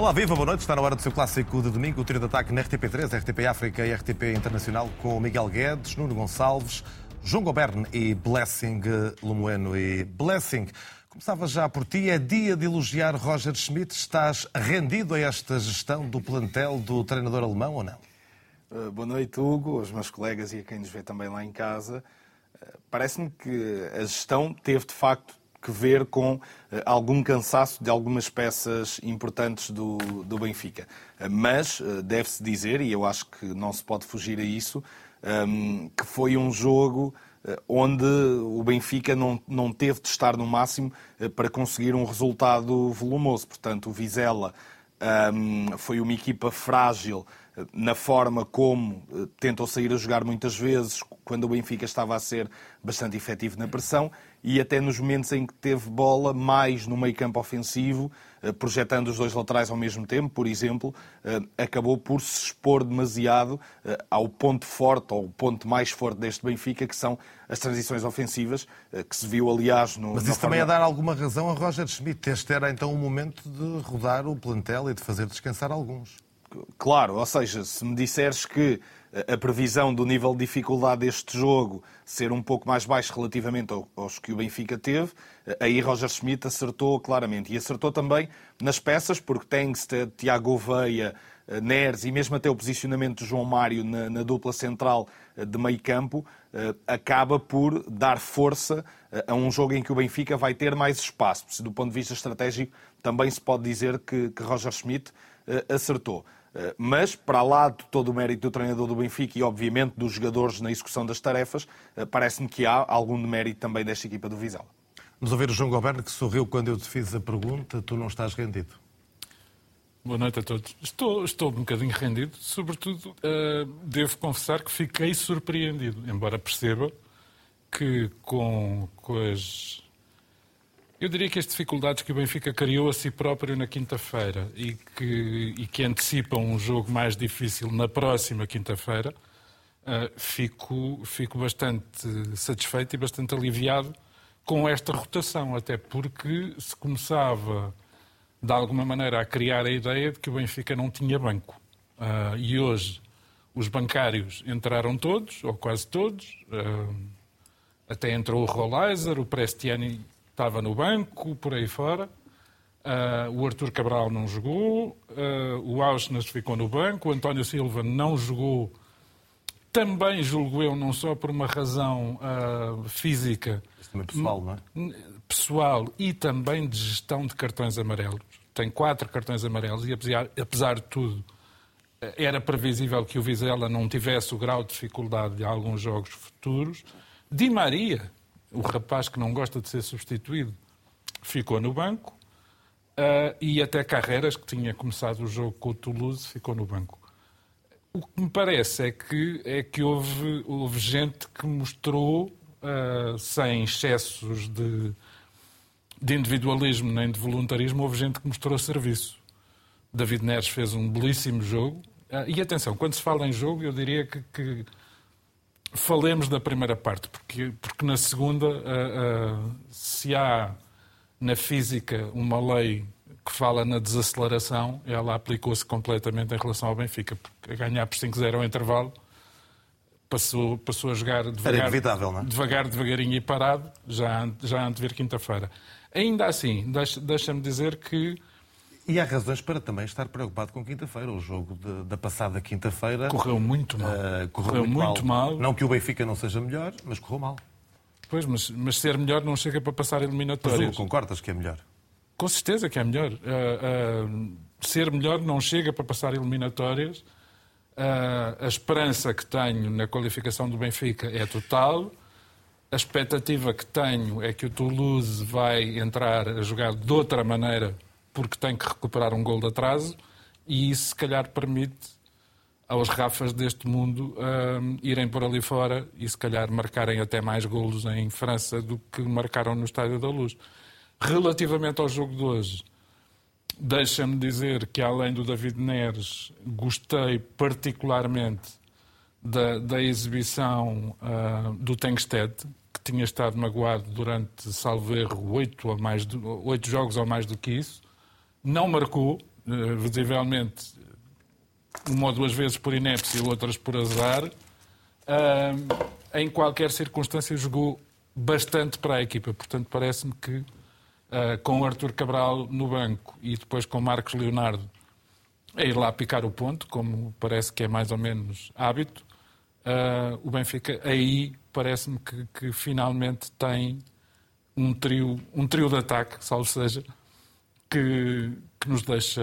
Olá, viva, boa noite. Está na hora do seu clássico de domingo, o trio de ataque na RTP3, RTP África e RTP Internacional, com Miguel Guedes, Nuno Gonçalves, João Goberne e Blessing Lemoeno. E Blessing, começava já por ti, é dia de elogiar Roger Schmidt. Estás rendido a esta gestão do plantel do treinador alemão ou não? Uh, boa noite, Hugo, aos meus colegas e a quem nos vê também lá em casa. Uh, Parece-me que a gestão teve, de facto, que ver com uh, algum cansaço de algumas peças importantes do, do Benfica. Uh, mas uh, deve-se dizer, e eu acho que não se pode fugir a isso, um, que foi um jogo onde o Benfica não, não teve de estar no máximo para conseguir um resultado volumoso. Portanto, o Vizela um, foi uma equipa frágil na forma como tentou sair a jogar muitas vezes, quando o Benfica estava a ser bastante efetivo na pressão, e até nos momentos em que teve bola mais no meio campo ofensivo, projetando os dois laterais ao mesmo tempo, por exemplo, acabou por se expor demasiado ao ponto forte, ou ponto mais forte deste Benfica, que são as transições ofensivas, que se viu, aliás, no. Mas isso também é dar alguma razão a Roger Schmidt. Este era então o momento de rodar o plantel e de fazer descansar alguns. Claro, ou seja, se me disseres que a previsão do nível de dificuldade deste jogo ser um pouco mais baixo relativamente aos que o Benfica teve, aí Roger Schmidt acertou claramente. E acertou também nas peças, porque Tengsted, Tiago Veia, Neres e mesmo até o posicionamento de João Mário na, na dupla central de meio campo acaba por dar força a um jogo em que o Benfica vai ter mais espaço. Do ponto de vista estratégico, também se pode dizer que, que Roger Schmidt acertou. Mas, para lá de todo o mérito do treinador do Benfica e, obviamente, dos jogadores na execução das tarefas, parece-me que há algum mérito também desta equipa do Vizela. Vamos ouvir o João Goberno, que sorriu quando eu te fiz a pergunta. Tu não estás rendido? Boa noite a todos. Estou, estou um bocadinho rendido. Sobretudo, uh, devo confessar que fiquei surpreendido, embora perceba que com, com as eu diria que as dificuldades que o Benfica criou a si próprio na quinta-feira e que, e que antecipam um jogo mais difícil na próxima quinta-feira, uh, fico, fico bastante satisfeito e bastante aliviado com esta rotação, até porque se começava de alguma maneira a criar a ideia de que o Benfica não tinha banco. Uh, e hoje os bancários entraram todos, ou quase todos, uh, até entrou o Rolaiser, o Prestiani estava no banco, por aí fora. Uh, o Artur Cabral não jogou, uh, o Auschwitz ficou no banco, o António Silva não jogou, também julgo eu, não só por uma razão uh, física, também pessoal, não é? pessoal e também de gestão de cartões amarelos. Tem quatro cartões amarelos e, apesar, apesar de tudo, era previsível que o Vizela não tivesse o grau de dificuldade de alguns jogos futuros. Di Maria, o rapaz que não gosta de ser substituído ficou no banco uh, e até Carreiras, que tinha começado o jogo com o Toulouse, ficou no banco. O que me parece é que, é que houve, houve gente que mostrou, uh, sem excessos de, de individualismo nem de voluntarismo, houve gente que mostrou serviço. David Neres fez um belíssimo jogo. Uh, e atenção, quando se fala em jogo, eu diria que, que falemos da primeira parte, porque, porque na segunda, uh, uh, se há na física uma lei que fala na desaceleração, ela aplicou-se completamente em relação ao Benfica, porque a ganhar por 5-0 ao intervalo passou, passou a jogar devagar, é? devagar, devagarinho e parado, já, já antes de ver quinta-feira. Ainda assim, deixa-me dizer que e há razões para também estar preocupado com quinta-feira. O jogo de, da passada quinta-feira. Correu muito mal. Uh, correu, correu, muito, muito mal. mal. Não que o Benfica não seja melhor, mas correu mal. Pois, mas, mas ser melhor não chega para passar eliminatórias. Mas concordas que é melhor? Com certeza que é melhor. Uh, uh, ser melhor não chega para passar eliminatórias. a esperança que tenho na qualificação do Benfica é total. A expectativa que tenho é que o Toulouse vai entrar a jogar de outra maneira porque tem que recuperar um gol de atraso e isso, se calhar, permite aos Rafas deste mundo um, irem por ali fora e, se calhar, marcarem até mais golos em França do que marcaram no Estádio da Luz. Relativamente ao jogo de hoje, deixa-me dizer que, além do David Neres, gostei particularmente da, da exibição uh, do Tengsted, que tinha estado magoado durante, salvo erro, oito, ou mais oito jogos ou mais do que isso não marcou, uh, visivelmente uma ou duas vezes por inépcia, outras por azar, uh, em qualquer circunstância jogou bastante para a equipa. Portanto, parece-me que uh, com o Arthur Cabral no banco e depois com Marcos Leonardo a ir lá picar o ponto, como parece que é mais ou menos hábito, o Benfica aí parece-me que, que, finalmente tem um trio, um trio de ataque, salvo seja, que, que nos deixa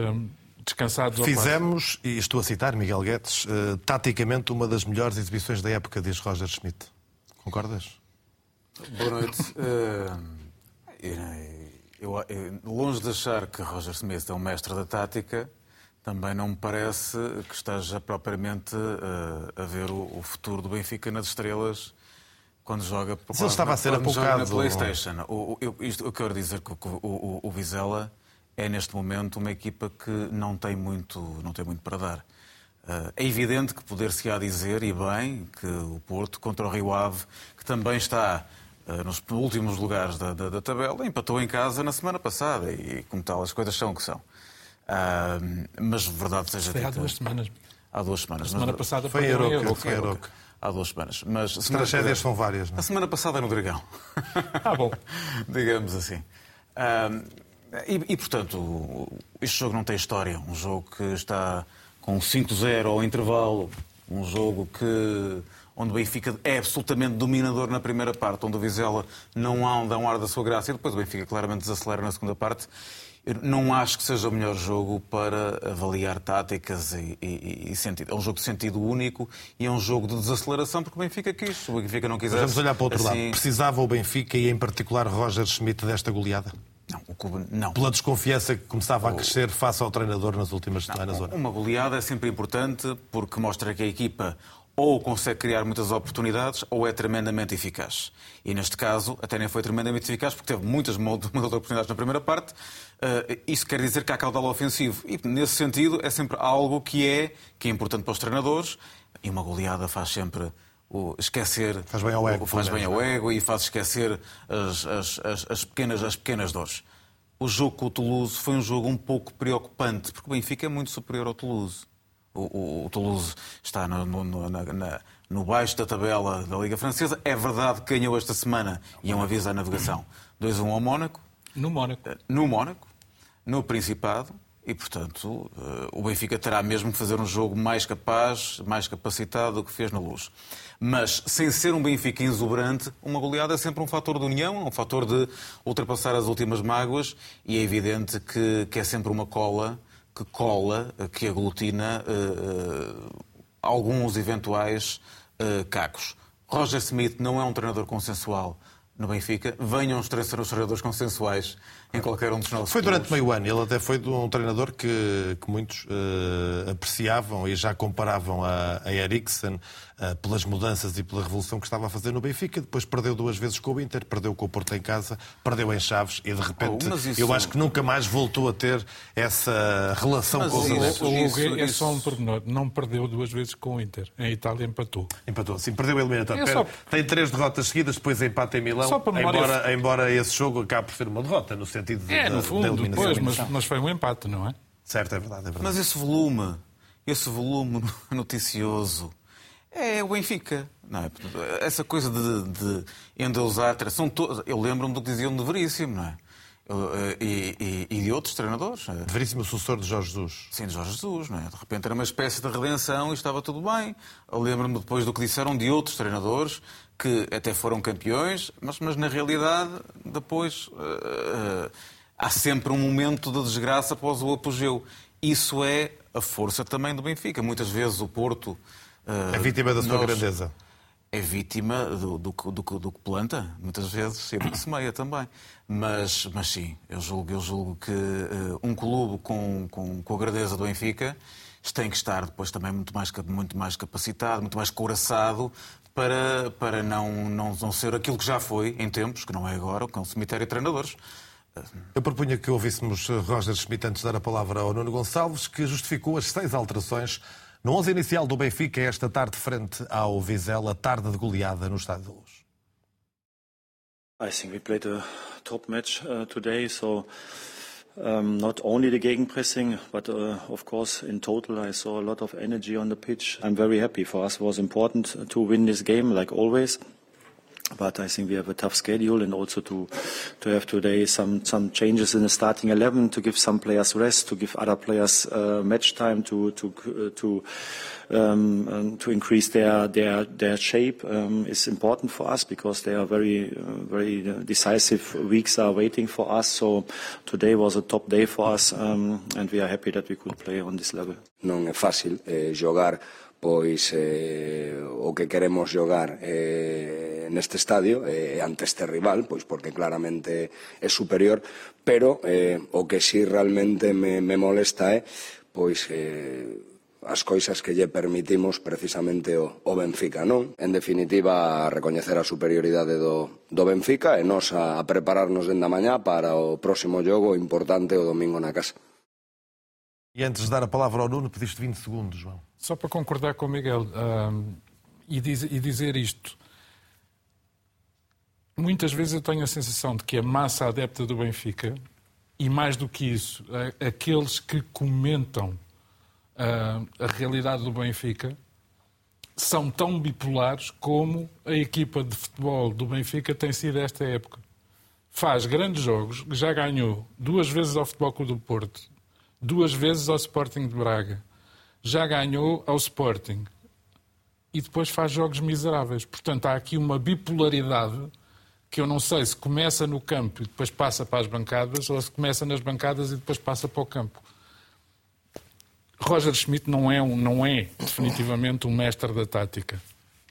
descansados. Fizemos, e estou a citar Miguel Guedes, uh, taticamente uma das melhores exibições da época, diz Roger Schmidt. Concordas? Boa noite. Uh, eu, eu, longe de achar que Roger Smith é um mestre da tática, também não me parece que esteja propriamente uh, a ver o, o, futuro do Benfica nas estrelas quando joga, Mas ele estava a ser apocado. na Playstation. O, eu, isto, eu quero dizer que o, o, o Vizela é neste momento uma equipa que não tem muito, não tem muito para dar. Uh, é evidente que poder-se-á dizer, e bem, que o Porto contra o Rio Ave, que também está uh, nos últimos lugares da, da, da, tabela, empatou em casa na semana passada e, como tal, as coisas são o que são. Uh, mas verdade seja Foi há duas semanas. Há duas semanas. A semana mas, passada foi Euro. Foi Euro. Há duas semanas. Mas As tragédias são várias. Não? É? A semana passada no Dragão. Ah, bom. Digamos assim. Uh, e, e, portanto, este jogo não tem história. Um jogo que está com 5-0 ao intervalo. Um jogo que onde o Benfica é absolutamente dominador na primeira parte, onde o Vizela não anda um ar da sua graça e depois o Benfica claramente desacelera na segunda parte. Eu não acho que seja o melhor jogo para avaliar táticas e, e, e, sentido. É um jogo de sentido único e é um jogo de desaceleração porque o Benfica quis. O Benfica não quisesse. Mas vamos olhar para o outro assim... lado. Precisava o Benfica e, em particular, Roger Schmidt desta goleada? Não, o clube não. Pela desconfiança que começava a crescer face ao treinador nas últimas não, semanas. Uma goleada é sempre importante porque mostra que a equipa ou consegue criar muitas oportunidades ou é tremendamente eficaz. E neste caso, até nem foi tremendamente eficaz porque teve muitas, muitas oportunidades na primeira parte. Uh, isso quer dizer que há caudal ofensivo. E nesse sentido, é sempre algo que é, que é importante para os treinadores. E uma goleada faz sempre o esquecer. Faz bem ao ego. Faz bem ao ego e faz esquecer as, as, as, as, pequenas, as pequenas dores. O jogo com o Toulouse foi um jogo um pouco preocupante, porque o Benfica é muito superior ao Toulouse. O, o, o Toulouse está no, no, na, na, no, baixo da tabela da Liga Francesa. É verdade que ganhou esta semana e é um aviso à navegação. 2-1 ao Mónaco. No Mónaco. Eh, no Mónaco. No Principado. E, portanto, eh, o Benfica terá mesmo que fazer um jogo mais capaz, mais capacitado do que fez na Luz. Mas, sem ser um Benfica exuberante, uma goleada é sempre um fator de união, um fator de ultrapassar as últimas mágoas e é evidente que, que é sempre uma cola que cola, que aglutina uh, alguns eventuais uh, cacos. Roger Smith não é um treinador consensual no Benfica. Venham os treinadores consensuais em qualquer um dos nossos Foi durante clubes. meio ano. Ele até foi um treinador que, que muitos uh, apreciavam e já comparavam a, a Eriksen uh, pelas mudanças e pela revolução que estava a fazer no Benfica. Depois perdeu duas vezes com o Inter, perdeu com o Porto em casa, perdeu em Chaves e de repente oh, isso... eu acho que nunca mais voltou a ter essa relação mas com os adeptos. O Hugo é isso... só um pormenor. Não perdeu duas vezes com o Inter. Em Itália empatou. Empatou, sim. Perdeu a eliminatória. É só... Tem três derrotas seguidas, depois empate em Milão. Embora, embora esse jogo acabe por ser uma derrota, no sentido de, é, no fundo, depois, mas, mas foi um empate, não é? Certo, é verdade, é verdade. Mas esse volume, esse volume noticioso, é o Benfica. Não é? Essa coisa de, de endeusar. São to... Eu lembro-me do que diziam de Veríssimo, não é? Eh, e, e, e, de outros treinadores. É? Veríssimo sucessor de Jorge Jesus. Sim, de Jorge Jesus. Não é? De repente era uma espécie de redenção e estava tudo bem. Lembro-me depois do que disseram de outros treinadores que até foram campeões, mas, mas na realidade depois uh, uh, há sempre um momento de desgraça após o apogeu. Isso é a força também do Benfica. Muitas vezes o Porto. Uh, é vítima da sua grandeza é vítima do, do, do, do, que planta, muitas vezes, e do que semeia também. Mas, mas sim, eu julgo, eu julgo que uh, um clube com, com, com a grandeza do Benfica tem que estar depois também muito mais, muito mais capacitado, muito mais couraçado para, para não, não, não ser aquilo que já foi em tempos, que não é agora, que é um cemitério de treinadores. Eu propunha que ouvíssemos Roger Schmidt antes de dar a palavra ao Nuno Gonçalves, que justificou as seis alterações no 11 inicial do Benfica, esta tarde frente ao Vizela, tarde de goleada no Estádio da Luz. I think we played a top match uh, today, so Um, not only the gegenpressing, but uh, of course in total I saw a lot of energy on the pitch. I'm very happy. For us it was important to win this game like always. But I think we have a tough schedule and also to, to have today some, some changes in the starting 11 to give some players rest, to give other players uh, match time to, to, uh, to, um, um, to increase their, their, their shape um, is important for us because they are very, uh, very decisive weeks are waiting for us. So today was a top day for us um, and we are happy that we could play on this level. Non é fácil eh, jogar pois eh, o que queremos xogar eh, neste estadio eh, ante este rival, pois porque claramente é superior, pero eh, o que si sí realmente me, me molesta é pois eh, as coisas que lle permitimos precisamente o, o Benfica, non? En definitiva, a recoñecer a superioridade do, do Benfica e nos a, a prepararnos dende a mañá para o próximo jogo importante o domingo na casa. E antes de dar a palavra ao Nuno, pediste 20 segundos, João. Só para concordar com o Miguel um, e, diz, e dizer isto. Muitas vezes eu tenho a sensação de que a massa adepta do Benfica, e mais do que isso, aqueles que comentam uh, a realidade do Benfica, são tão bipolares como a equipa de futebol do Benfica tem sido esta época. Faz grandes jogos, já ganhou duas vezes ao Futebol Clube do Porto, duas vezes ao Sporting de Braga, já ganhou ao Sporting e depois faz jogos miseráveis. Portanto, há aqui uma bipolaridade que eu não sei se começa no campo e depois passa para as bancadas ou se começa nas bancadas e depois passa para o campo. Roger Schmidt não é, um, não é definitivamente um mestre da tática.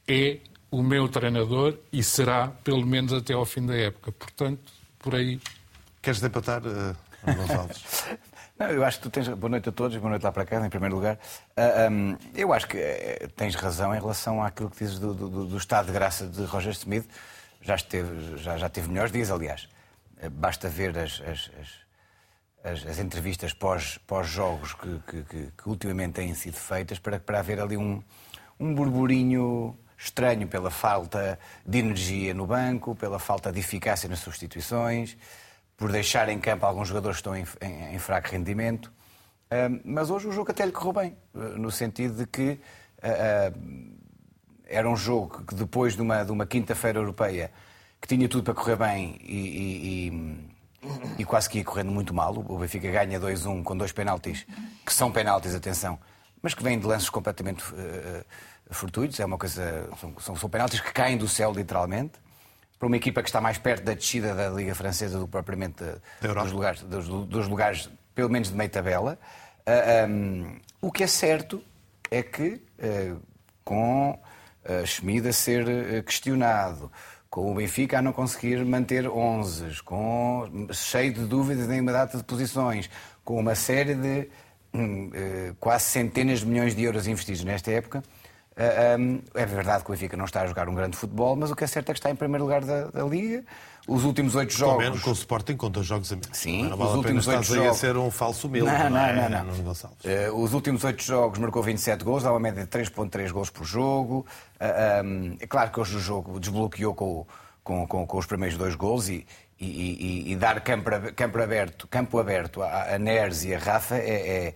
É o meu treinador e será pelo menos até ao fim da época. Portanto, por aí. Queres depatar, uh, Gonçalves? Não, eu acho que tu tens. Boa noite a todos, boa noite lá para casa, em primeiro lugar. Uh, um, eu acho que uh, tens razão em relação àquilo que dizes do, do, do, estado de graça de Roger Smith. Já, esteve, já, já teve melhores dias, aliás. Uh, basta ver as, as, as, as entrevistas pós-jogos pós que, que, que, ultimamente têm sido feitas para, para haver ali um, um burburinho estranho pela falta de energia no banco, pela falta de eficácia nas substituições por deixar em campo alguns jogadores que estão em, em, em fraco rendimento. Uh, mas hoje o jogo até lhe correu bem, uh, no sentido de que uh, era um jogo que depois de uma, de uma quinta-feira europeia que tinha tudo para correr bem e, e, e, e, quase que ia correndo muito mal. O Benfica ganha 2-1 com dois penaltis, que são penaltis, atenção, mas que vêm de lances completamente fortuitos. É uma coisa, são, são, são penaltis que caem do céu, literalmente para uma equipa que está mais perto da descida da Liga Francesa do que propriamente dos lugares, dos, dos, lugares, pelo menos de meio tabela. Uh, ah, um, o que é certo é que, uh, com uh, Schmid a ser questionado, com o Benfica a não conseguir manter 11, com cheio de dúvidas em uma data de posições, com uma série de um, quase centenas de milhões de euros investidos nesta época, é verdade que o Benfica não está a jogar um grande futebol, mas o que é certo é que está em primeiro lugar da, da Liga. Os últimos oito jogos. Menos com o Sporting com dois jogos a menos. Sim, não vale os últimos oito jogos. a ser um falso humilde. Não, não, não. não, não. Uh, os últimos oito jogos marcou 27 gols, dá uma média de 3,3 gols por jogo. Uh, um, é claro que hoje o jogo desbloqueou com, com, com, com os primeiros dois gols e, e, e, e dar campo, campo aberto, campo aberto a, a Neres e a Rafa é, é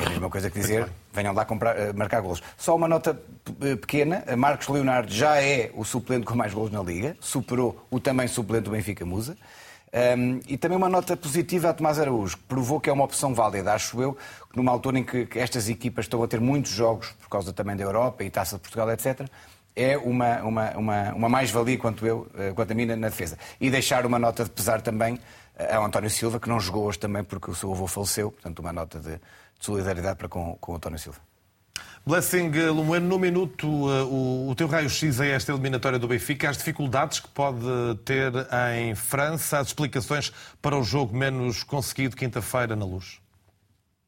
é a mesma coisa que dizer, venham lá comprar, eh, marcar golos. Só uma nota eh, pequena, Marcos Leonardo já é o suplente com mais golos na Liga, superou o também suplente do Benfica Musa. Um, e também uma nota positiva a Tomás Araújo, que provou que é uma opção válida, acho eu, numa altura em que, que estas equipas estão a ter muitos jogos, por causa também da Europa e Taça de Portugal, etc., é uma, uma, uma, uma mais-valia, quanto, eu, eh, quanto a mim, na defesa. E deixar uma nota de pesar também ao António Silva, que não jogou hoje também porque o seu avô faleceu, portanto, uma nota de, de solidariedade para com, com o António Silva. Blessing Lumueno, no minuto, uh, o, o teu raio-x é esta eliminatória do Benfica, as dificuldades que pode ter em França, as explicações para o jogo menos conseguido quinta-feira na luz.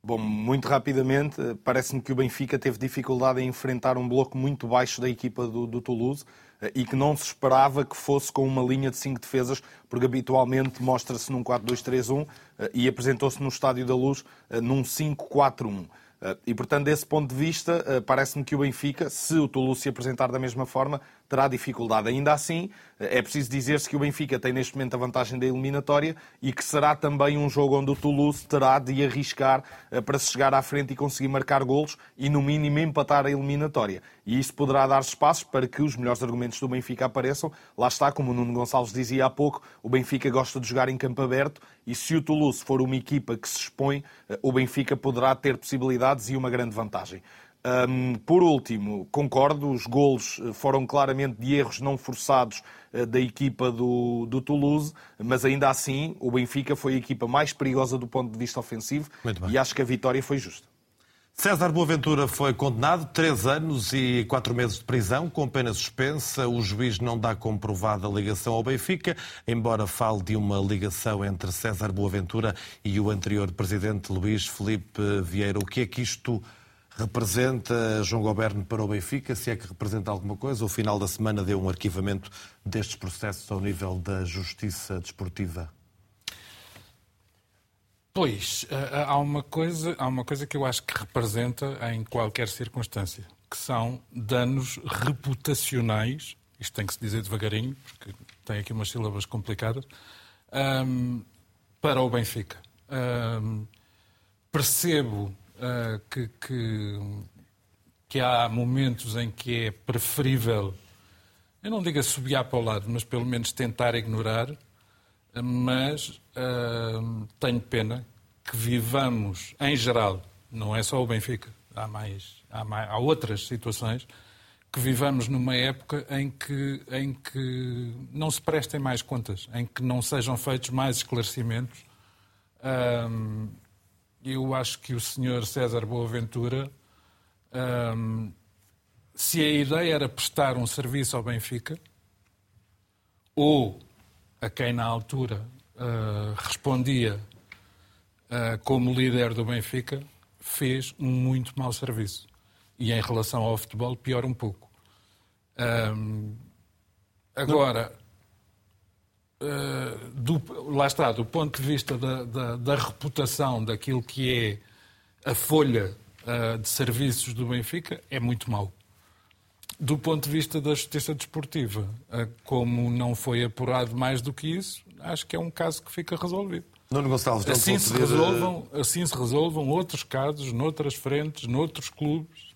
Bom, muito rapidamente, parece-me que o Benfica teve dificuldade em enfrentar um bloco muito baixo da equipa do, do Toulouse eh, e que não se esperava que fosse com uma linha de cinco defesas, porque habitualmente mostra-se num 4-2-3-1 eh, e apresentou-se no Estádio da Luz eh, num 5-4-1. E, portanto, desse ponto de vista, parece-me que o Benfica, se o Toulouse se apresentar da mesma forma, terá dificuldade. Ainda assim, é preciso dizer-se que o Benfica tem neste momento a vantagem da eliminatória e que será também um jogo onde o Toulouse terá de arriscar eh, para se chegar à frente e conseguir marcar golos e, no mínimo, empatar a eliminatória. E isso poderá dar espaços para que os melhores argumentos do Benfica apareçam. Lá está, como o Nuno Gonçalves dizia há pouco, o Benfica gosta de jogar em campo aberto e se o Toulouse for uma equipa que se expõe, eh, o Benfica poderá ter possibilidades e uma grande vantagem. Um, por último, concordo, os golos eh, foram claramente de erros não forçados uh, da equipa do, do, Toulouse, mas ainda assim o Benfica foi a equipa mais perigosa do ponto de vista ofensivo e acho que a vitória foi justa. César Boaventura foi condenado três anos e quatro meses de prisão, com pena suspensa. O juiz não dá comprovada a ligação ao Benfica, embora fale de uma ligação entre César Boaventura e o anterior presidente Luís Felipe Vieira. O que é que isto representa João Goberno para o Benfica, se é que representa alguma coisa. O final da semana deu um arquivamento destes processos ao nível da justiça desportiva. Pois, eh, eh, há uma coisa, há uma coisa que eu acho que representa em qualquer circunstância, que são danos reputacionais, isto tem que se dizer devagarinho, porque tem aqui umas sílabas complicadas, um, ehm, para o Benfica. Um, ehm, percebo uh, que, que, que, há momentos em que é preferível, eu não digo assobiar para o lado, mas pelo menos tentar ignorar, mas uh, tenho pena que vivamos, em geral, não é só o Benfica, há, mais, há, mais, há outras situações, que vivamos numa época em que, em que não se prestem mais contas, em que não sejam feitos mais esclarecimentos. Um, eu acho que o senhor César Boaventura, hum, se a ideia era prestar um serviço ao Benfica, ou a quem na altura uh, respondia uh, como líder do Benfica, fez um muito mau serviço. E em relação ao futebol, pior um pouco. Um, agora, eh, do, lá está, do ponto de vista da, da, da, reputação daquilo que é a folha uh, de serviços do Benfica, é muito mau. Do ponto de vista da justiça desportiva, uh, como não foi apurado mais do que isso, acho que é um caso que fica resolvido. Nuno Gonçalves, assim se, resolvam, assim se resolvam outros casos, noutras frentes, noutros clubes,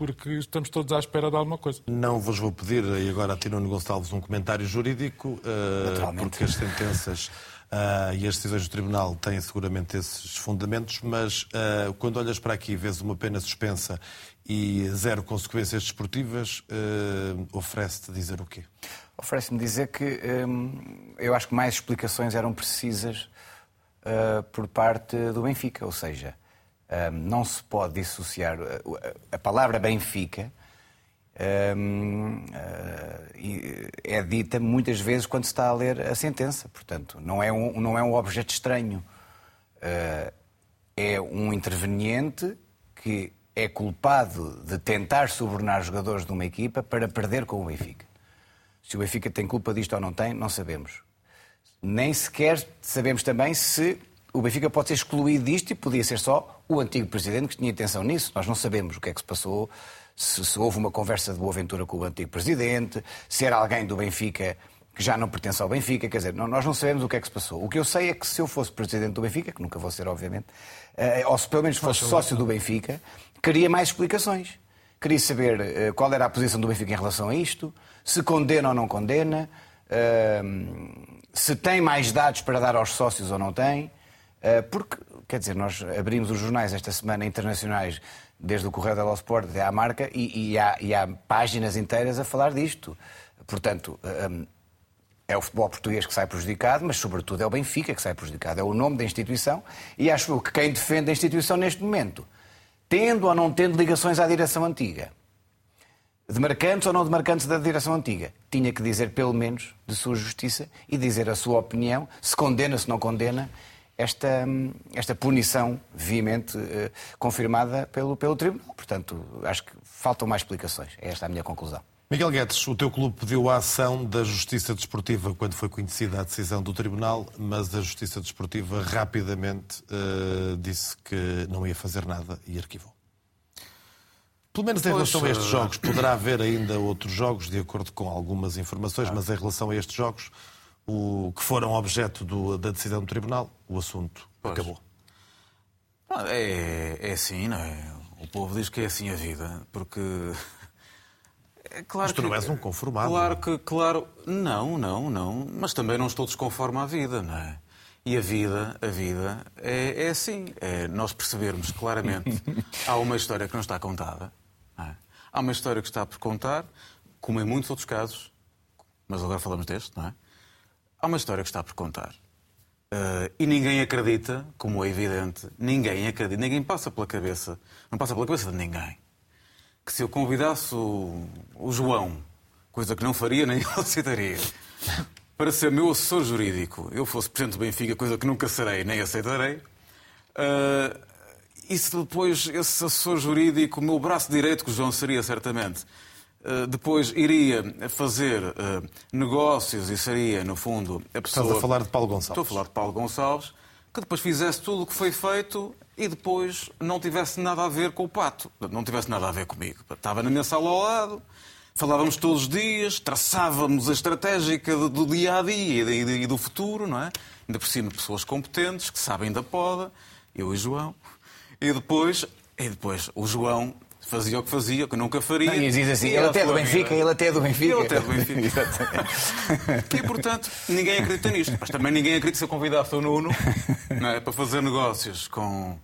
porque estamos todos à espera de alguma coisa. Não vos vou pedir, e agora a ti, Nuno Gonçalves, um comentário jurídico, uh, porque as sentenças uh, e as decisões do Tribunal têm seguramente esses fundamentos, mas uh, quando olhas para aqui e vês uma pena suspensa e zero consequências desportivas, oferece-te dizer o quê? Oferece-me dizer que um, eu acho que mais explicações eram precisas por parte do Benfica, ou seja, não se pode dissociar a palavra Benfica. é dita muitas vezes quando se está a ler a sentença. Portanto, não é um, não é um objeto estranho. É um interveniente que é culpado de tentar subornar jogadores de uma equipa para perder com o Benfica. Se o Benfica tem culpa disto ou não tem, não sabemos. Nem sequer sabemos também se o Benfica pode ser excluído disto e podia ser só o antigo presidente que tinha intenção nisso. Nós não sabemos o que é que se passou, se, se houve uma conversa de boa aventura com o antigo presidente, se era alguém do Benfica que já não pertence ao Benfica, quer dizer, não, nós não sabemos o que é que se passou. O que eu sei é que se eu fosse presidente do Benfica, que nunca vou ser, obviamente, eh, ou se pelo menos fosse sócio do Benfica, queria mais explicações. Queria saber eh, qual era a posição do Benfica em relação a isto, se condena ou não condena, eh, se tem mais dados para dar aos sócios ou não tem. Eh, porque, quer dizer, nós abrimos os jornais esta semana internacionais, desde o Correio dello Sport até à marca, e, e, há, e, há, páginas inteiras a falar disto. Portanto, um, eh, é o futebol português que sai prejudicado, mas sobretudo é o Benfica que sai prejudicado. É o nome da instituição e acho que quem defende a instituição neste momento, tendo ou não tendo ligações à direção antiga, demarcantes ou não demarcantes da direção antiga, tinha que dizer pelo menos de sua justiça e dizer a sua opinião, se condena, se não condena, esta, esta punição veemente eh, confirmada pelo, pelo Tribunal. Portanto, acho que faltam mais explicações. É esta a minha conclusão. Miguel Guedes, o teu clube pediu a ação da Justiça Desportiva quando foi conhecida a decisão do Tribunal, mas a Justiça Desportiva rapidamente uh, disse que não ia fazer nada e arquivou. Pelo menos em Pois, relação a estes eh, jogos, poderá haver ainda outros jogos, de acordo com algumas informações, Ah. mas em relação a estes jogos, o que foram objeto do- da decisão do Tribunal, o assunto Pois. acabou. É, é assim, não é? O povo diz que é assim a vida, porque. É claro Mas tu não és um conformado. Claro que, claro. Não, não, não. Mas também não estou desconforme à vida, não é? E a vida, a vida é, é assim. É nós percebermos claramente. há uma história que não está contada. não é? Há uma história que está por contar, como em muitos outros casos, mas agora falamos deste, não é? Há uma história que está por contar. Uh, e ninguém acredita, como é evidente, ninguém acredita, ninguém passa pela cabeça, não passa pela cabeça de ninguém, que se eu convidasse o, o João, coisa que não faria nem ele aceitaria, para ser meu assessor jurídico, eu fosse presidente do Benfica, coisa que nunca serei nem aceitarei, uh, e se depois esse assessor jurídico, o meu braço direito, que o João seria certamente, depois iria fazer uh, negócios e seria, no fundo, a pessoa. Estás a falar de Paulo Gonçalves. Estou a falar de Paulo Gonçalves, que depois fizesse tudo o que foi feito e depois não tivesse nada a ver com o pato. Não tivesse nada a ver comigo. Estava na minha sala ao lado, falávamos todos os dias, traçávamos a estratégica do, dia a dia e, e do futuro, não é? Ainda por cima, pessoas competentes que sabem da poda, eu e João. E depois, e depois o João fazia o que fazia, o que nunca faria. Não, e diz assim, E ele até é Benfica, ele até é do Benfica. Ele até é do Benfica. E, portanto, ninguém acredita nisto. Mas também ninguém acredita se eu convidasse o Nuno não é, para fazer negócios com,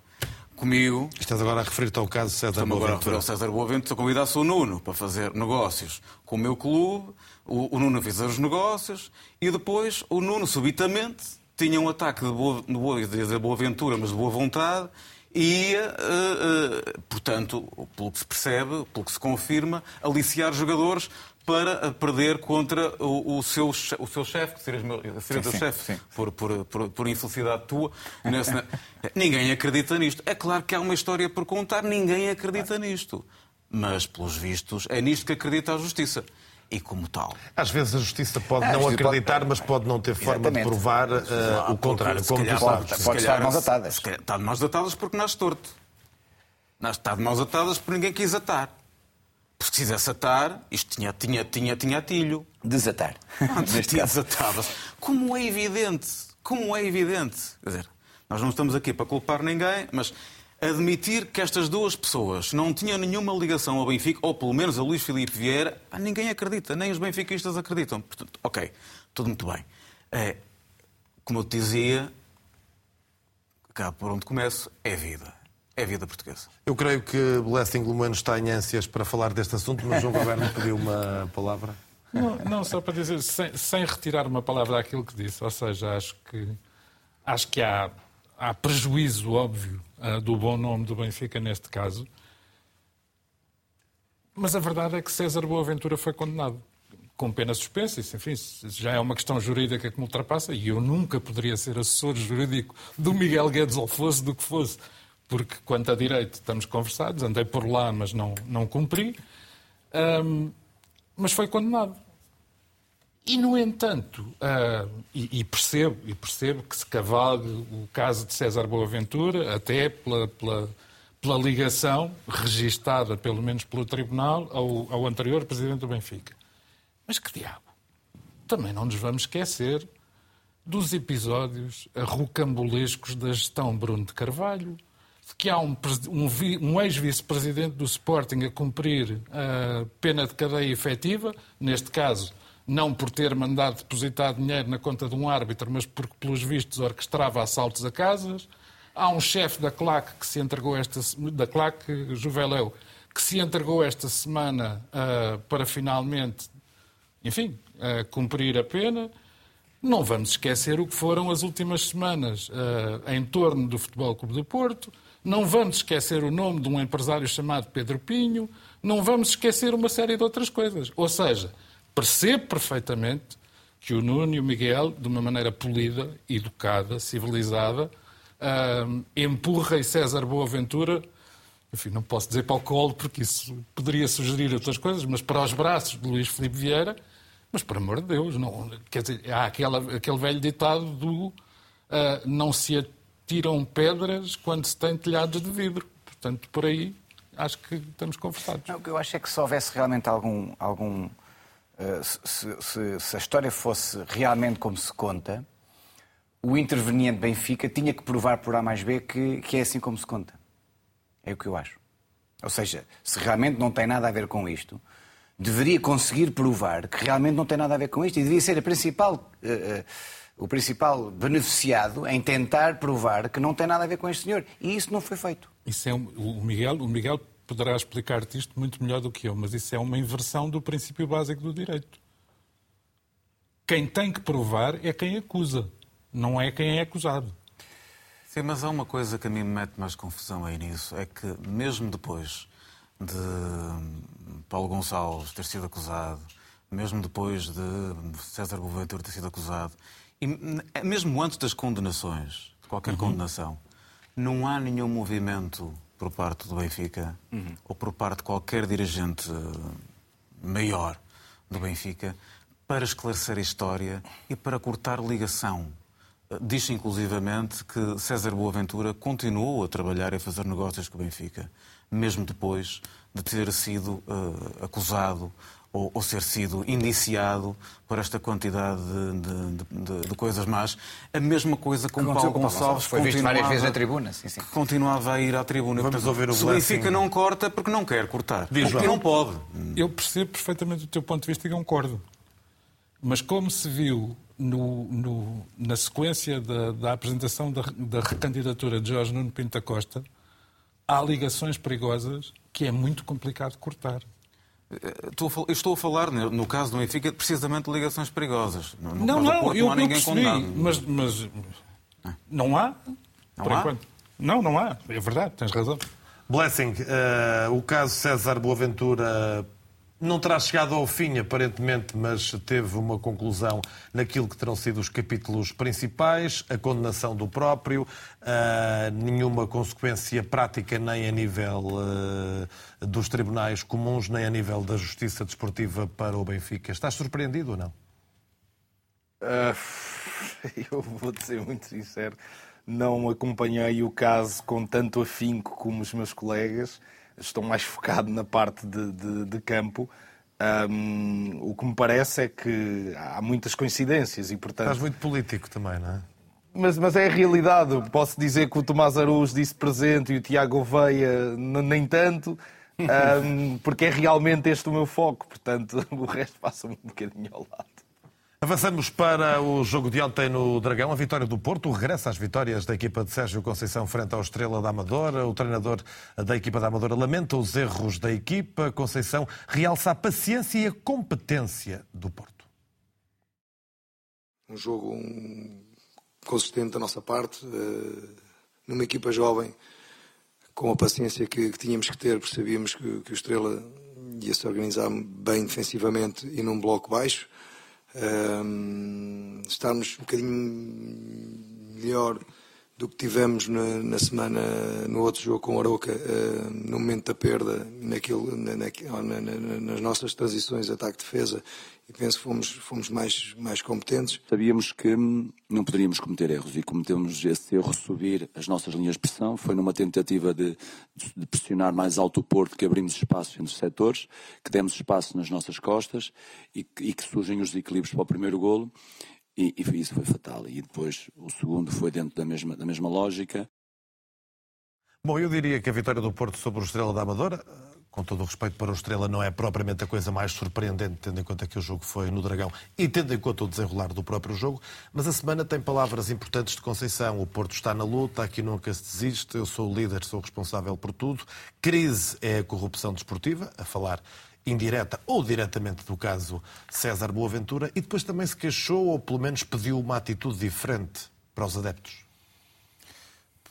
comigo. Estás agora a referir-te ao caso César Estou-me agora a referir ao César Boaventura. Se eu convidasse o Nuno para fazer negócios com o meu clube, o, o Nuno fez os negócios e depois o Nuno, subitamente, tinha um ataque de boa, de boa, ia dizer Boaventura, mas de boa vontade e eh, eh, portanto, pelo que se percebe, pelo que se confirma, aliciar jogadores para eh, perder contra o, o seu, o seu chefe, que seria, meu, Sim, teu chefe, por, por, por, por infelicidade tua. Nesse- Ninguém acredita nisto. É claro que há uma história por contar, ninguém acredita nisto. Mas, pelos vistos, é nisto que acredita a Justiça. E como tal. Às vezes a justiça pode Ah, não justiça pode- acreditar, mas pode não ter forma de Exatamente. provar eh, Ah, o contrário, como se tu calhar, sabes. se Pode estar de mãos atadas. calhar Está de mãos atadas porque nasce torto. Está de mãos atadas porque ninguém quis atar. Porque se quisesse atar, isto tinha, tinha, tinha, tinha atilho. Desatar. Desatava-se. Como é evidente, como é evidente. Quer dizer, nós não estamos aqui para culpar ninguém, mas admitir que estas duas pessoas não tinham nenhuma ligação ao Benfica, ou pelo menos a Luís Filipe Vieira, pá, ninguém acredita, nem os benfiquistas acreditam. Portanto, ok, tudo muito bem. É, como eu te dizia, cá por onde começo, é vida. É vida portuguesa. Eu creio que Blessing Lumano está em ânsias para falar deste assunto, mas João Goberno pediu uma palavra. Não, não, só para dizer, sem, sem retirar uma palavra daquilo que disse, ou seja, acho que, acho que há, há prejuízo óbvio ah, do bom nome do Benfica neste caso, mas a verdade é que César Boaventura foi condenado com pena suspensa, isso, enfim, já é uma questão jurídica que me ultrapassa e eu nunca poderia ser assessor jurídico do Miguel Guedes ou fosse do que fosse, porque quanto a direito estamos conversados, andei por lá, mas não, não cumpri. Ahm, mas foi condenado. E, no entanto, ah, e, e percebo, e percebo que se cavalgue o caso de César Boaventura, até pela, pela, pela ligação registada, pelo menos pelo Tribunal, ao, ao anterior Presidente do Benfica. Mas que diabo? Também não nos vamos esquecer dos episódios rocambolescos da gestão Bruno de Carvalho, de que há um, um um ex-vice-presidente do Sporting a cumprir a pena de cadeia efetiva, neste caso não por ter mandado depositar dinheiro na conta de um árbitro, mas porque, pelos vistos, orquestrava assaltos a casas. Há um chefe da CLAC que se entregou esta da CLAC, Juveléu, que se entregou esta semana ah, para finalmente enfim, a cumprir a pena. Não vamos esquecer o que foram as últimas semanas eh, em torno do Futebol Clube do Porto. Não vamos esquecer o nome de um empresário chamado Pedro Pinho. Não vamos esquecer uma série de outras coisas. Ou seja, percebo perfeitamente que o Nuno e o Miguel, de uma maneira polida, educada, civilizada, ah, empurrem César Boaventura enfim, não posso dizer para o colo, porque isso poderia sugerir outras coisas, mas para os braços de Luís Filipe Vieira, mas por amor de Deus, não, quer dizer, há aquela, aquele velho ditado do ah, não se atiram pedras quando se tem telhados de vidro. Portanto, por aí acho que estamos conversados. Não, o que eu acho é que se houvesse realmente algum. algum uh, se, se, se, a história fosse realmente como se conta, o interveniente Benfica tinha que provar por A mais B que, que é assim como se conta. É o que eu acho. Ou seja, se realmente não tem nada a ver com isto, deveria conseguir provar que realmente não tem nada a ver com isto e devia ser a principal. Uh, uh, o principal beneficiado em tentar provar que não tem nada a ver com este senhor. E isso não foi feito. Isso é um, o Miguel, o Miguel poderá explicar-te isto muito melhor do que eu, mas isso é uma inversão do princípio básico do direito. Quem tem que provar é quem acusa, não é quem é acusado. Sim, mas há uma coisa que a mim me mete mais confusão aí nisso, é que mesmo depois de Paulo Gonçalves ter sido acusado, mesmo depois de César Boaventura ter sido acusado, e mesmo antes das condenações, de qualquer uhum. condenação, não há nenhum movimento por parte do Benfica uhum. ou por parte de qualquer dirigente maior do Benfica para esclarecer a história e para cortar ligação. Diz inclusivamente que César Boaventura continuou a trabalhar e a fazer negócios com o Benfica, mesmo depois de ter sido uh, acusado ou, ou, ser sido indiciado por esta quantidade de, de, de, de coisas más. A mesma coisa com Paulo Gonçalves. Foi visto várias vezes na tribuna. Sim, sim. Continuava a ir à tribuna. Vamos Portanto, ouvir o Se o Benfica não corta, porque não quer cortar. Diz, porque não pode. Eu percebo perfeitamente o teu ponto de vista e concordo. Mas como se viu no, no, na sequência da, da apresentação da, da, recandidatura de Jorge Nuno Pinto da Costa, há ligações perigosas que é muito complicado cortar. Eu estou a falar, no caso do Benfica, precisamente de ligações perigosas. No não, não, Porto, eu, não há ninguém percebi, condenado. Mas, mas não há, não por há? enquanto. Não, não há. É verdade, tens razão. Blessing, uh, o caso César Boaventura não terá chegado ao fim, aparentemente, mas teve uma conclusão naquilo que terão sido os capítulos principais, a condenação do próprio, uh, nenhuma consequência prática nem a nível uh, dos tribunais comuns, nem a nível da justiça desportiva para o Benfica. Estás surpreendido ou não? Uh, eu vou ser muito sincero, não acompanhei o caso com tanto afinco como os meus colegas estou mais focado na parte de, de, de campo. Um, o que me parece é que há muitas coincidências e, portanto... Estás muito político também, não é? Mas, mas é a realidade. Posso dizer que o Tomás Araújo disse presente e o Tiago Veia nem tanto, um, porque é realmente este o meu foco. Portanto, o resto passa um bocadinho ao lado. Avançamos para o jogo de ontem no Dragão, a vitória do Porto, o regresso às vitórias da equipa de Sérgio Conceição frente ao Estrela da Amadora. O treinador da equipa da Amadora lamenta os erros da equipa. Conceição realça a paciência e a competência do Porto. Um jogo consistente da nossa parte, uh, numa equipa jovem, com a paciência que, tínhamos que ter, porque sabíamos que o Estrela ia se organizar bem defensivamente e num bloco baixo um, estarmos um bocadinho melhor do que tivemos na, na semana no outro jogo com o Aroca, uh, no momento da perda, naquilo, na, na, nas nossas transições ataque-defesa e penso que fomos, fomos mais, mais competentes. Sabíamos que não poderíamos cometer erros e cometemos esse erro subir as nossas linhas de pressão. Foi numa tentativa de, de pressionar mais alto o Porto que abrimos espaço entre os setores, que demos espaço nas nossas costas e, e que surgem os equilíbrios para o primeiro golo. E, e, isso foi fatal. E depois o segundo foi dentro da mesma, da mesma lógica. Bom, eu diria que a vitória do Porto sobre o Estrela da Amadora com todo o respeito para o Estrela, não é propriamente a coisa mais surpreendente, tendo em conta que o jogo foi no Dragão e tendo em conta o desenrolar do próprio jogo. Mas a semana tem palavras importantes de Conceição. O Porto está na luta, aqui nunca se desiste. Eu sou o líder, sou responsável por tudo. Crise é a corrupção desportiva, a falar indireta ou diretamente do caso César Boaventura. E depois também se queixou, ou pelo menos pediu uma atitude diferente para os adeptos.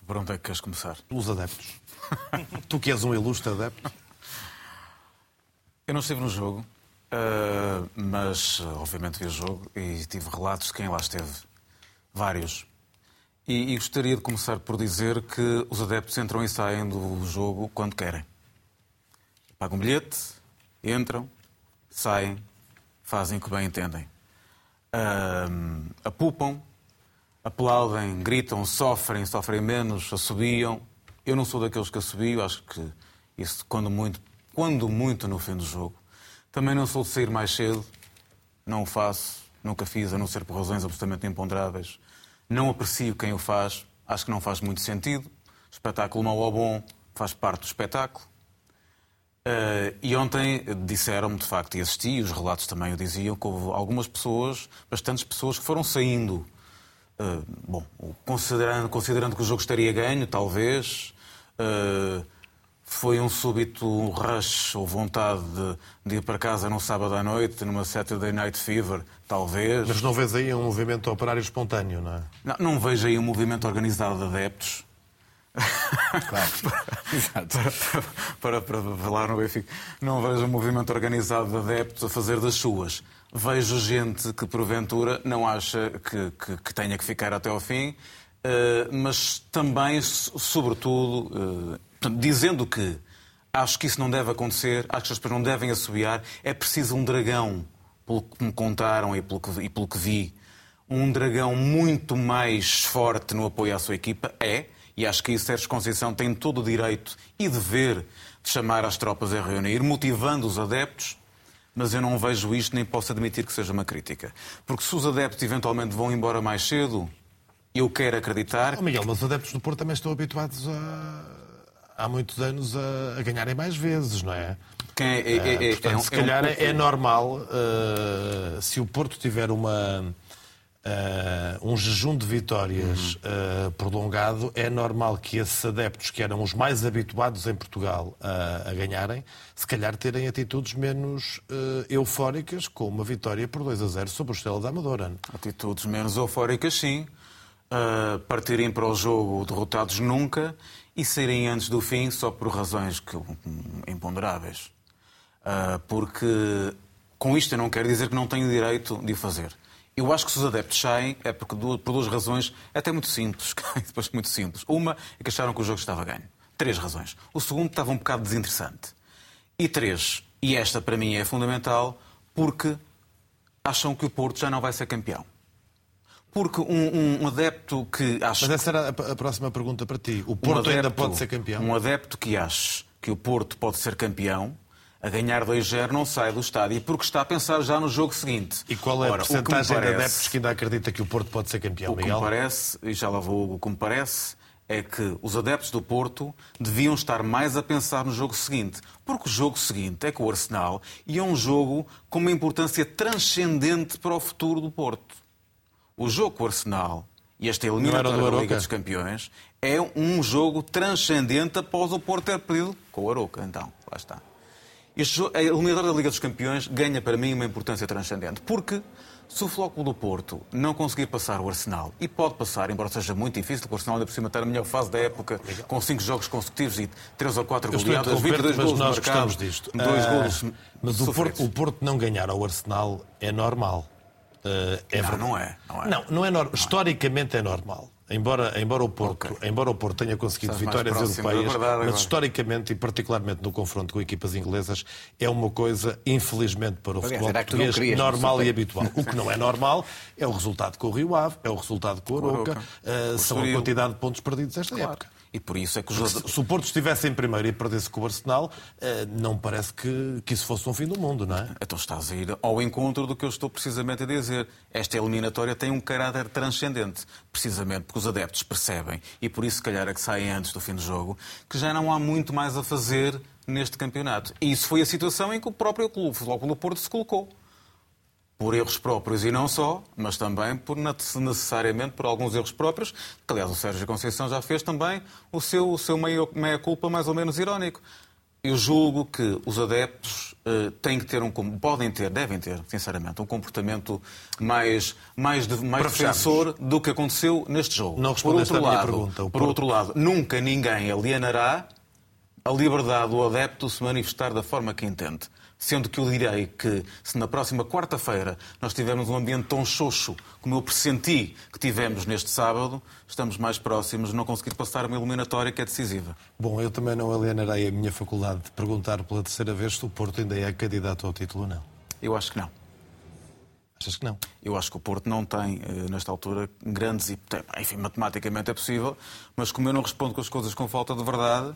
Por onde é que queres começar? Pelos adeptos. tu que és um ilustre adepto. Eu não estive no jogo, uh, mas obviamente vi o jogo e tive relatos de quem lá esteve. Vários. E, e, gostaria de começar por dizer que os adeptos entram e saem do jogo quando querem. Pagam bilhete, entram, saem, fazem o que bem entendem. Uh, apupam, aplaudem, gritam, sofrem, sofrem menos, assobiam. Eu não sou daqueles que assobio, acho que Isso quando muito, quando muito no fim do jogo. Também não sou de sair mais cedo, não o faço, nunca fiz, a não ser por razões absolutamente imponderáveis. Não aprecio quem o faz, acho que não faz muito sentido. Espetáculo mau ou bom faz parte do espetáculo. Uh, e ontem disseram-me, de facto, e assisti, e os relatos também o diziam, que houve algumas pessoas, bastantes pessoas, que foram saindo. Uh, bom, considerando, considerando que o jogo estaria ganho, talvez. Uh, foi um súbito rush ou vontade de, de, ir para casa num sábado à noite, numa Saturday Night Fever, talvez. Mas não vês aí um movimento operário espontâneo, não é? Não, não vejo aí um movimento organizado de adeptos. Claro. Exato. para, para, para, falar no Benfica. Não vejo um movimento organizado de adeptos a fazer das suas. Vejo gente que, porventura, não acha que, que, que tenha que ficar até ao fim, uh, mas também, sobretudo, uh, dizendo que acho que isso não deve acontecer, acho que as pessoas não devem assobiar, é preciso um dragão, pelo que me contaram e pelo que, e pelo que vi, um dragão muito mais forte no apoio à sua equipa, é, e acho que isso Sérgio Conceição tem todo o direito e dever de chamar as tropas a reunir, motivando os adeptos, mas eu não vejo isto nem posso admitir que seja uma crítica. Porque se os adeptos eventualmente vão embora mais cedo, eu quero acredicar. Oh, Miguel, mas os adeptos do Porto também estão habituados a há muitos anos a, a ganharem mais vezes, não é? Quem é, é, é, uh, portanto, é um, se calhar um... é normal, uh, se o Porto tiver uma, uh, um jejum de vitórias uhum. prolongado, é normal que esses adeptos, que eram os mais habituados em Portugal a ganharem, se calhar terem atitudes menos eufóricas, com uma vitória por 2 a 0 sobre o Estrela da Amadora. Atitudes menos eufóricas, sim. partirem para o jogo derrotados nunca e saírem antes do fim só por razões que, imponderáveis. Uh, porque com isto eu não quero dizer que não tenho direito de o fazer. Eu acho que se os adeptos saem é porque, por duas razões, até muito simples, depois muito simples. Uma é que acharam que o jogo estava ganho. Três razões. O segundo estava um bocado desinteressante. E três, e esta para mim é fundamental, porque acham que o Porto já não vai ser campeão. Porque um, um adepto que acha. Mas essa era a próxima pergunta para ti. O Porto um adepto, ainda pode ser campeão? Um adepto que acha que o Porto pode ser campeão, a ganhar 2-0, não sai do estádio, porque está a pensar já no jogo seguinte. E qual é Ora, a porcentagem parece, de adeptos que ainda acredita que o Porto pode ser campeão, o Miguel? O que me parece, e já lá vou, o que me parece é que os adeptos do Porto deviam estar mais a pensar no jogo seguinte. Porque o jogo seguinte é com o Arsenal e é um jogo com uma importância transcendente para o futuro do Porto o jogo com o Arsenal e esta eliminatória da Liga dos Campeões é um jogo transcendente após o Porto ter perdido com o Aroca. Então, lá está. Este jogo, a eliminatória da Liga dos Campeões ganha para mim uma importância transcendente. Porque se o Flóculo do Porto não conseguir passar o Arsenal, e pode passar, embora seja muito difícil, porque o Arsenal ainda por cima está na melhor fase da época, com cinco jogos consecutivos e três ou quatro goleadas, 22 gols marcados, disto. dois uh, gols Mas o Porto, o Porto não ganhar ao Arsenal é normal. Uh, é não, não é. Não, é. não, não é normal. Historicamente é normal. Embora, embora, o Porto, okay. embora o Porto tenha conseguido Estás vitórias europeias, mas historicamente e particularmente no confronto com equipas inglesas, é uma coisa, infelizmente, para o futebol português, querias, normal e habitual. O que não é normal é o resultado com o Rio Ave, é o resultado com o Aroca, uh, são a quantidade de pontos perdidos esta claro. época. E por isso é que os... Se, se o Porto estivesse em primeiro e perdesse com o Arsenal, eh, não parece que, que isso fosse um fim do mundo, não é? Então estás a ir ao encontro do que eu estou precisamente a dizer. Esta eliminatória tem um caráter transcendente, precisamente porque os adeptos percebem, e por isso se calhar é que saem antes do fim do jogo, que já não há muito mais a fazer neste campeonato. E isso foi a situação em que o próprio clube, o Futebol Clube Porto, se colocou por erros próprios e não só, mas também por necessariamente por alguns erros próprios, que aliás o Sérgio Conceição já fez também o seu, o seu meia-culpa mais ou menos irónico. Eu julgo que os adeptos uh, têm que ter um podem ter, devem ter, sinceramente, um comportamento mais mais de, mais defensor do que aconteceu neste jogo. Não por outro lado, pergunta, por outro lado, nunca ninguém alienará a liberdade do adepto se manifestar da forma que entende. Sendo que eu direi que se na próxima quarta-feira nós tivermos um ambiente tão xoxo como eu pressenti que tivemos neste sábado, estamos mais próximos de não conseguir passar uma eliminatória que é decisiva. Bom, eu também não alienarei a minha faculdade de perguntar pela terceira vez se o Porto ainda é candidato ao título ou não. Eu acho que não. Achas que não? Eu acho que o Porto não tem, eh, nesta altura, grandes e. Enfim, matematicamente é possível, mas como eu não respondo com as coisas com falta de verdade,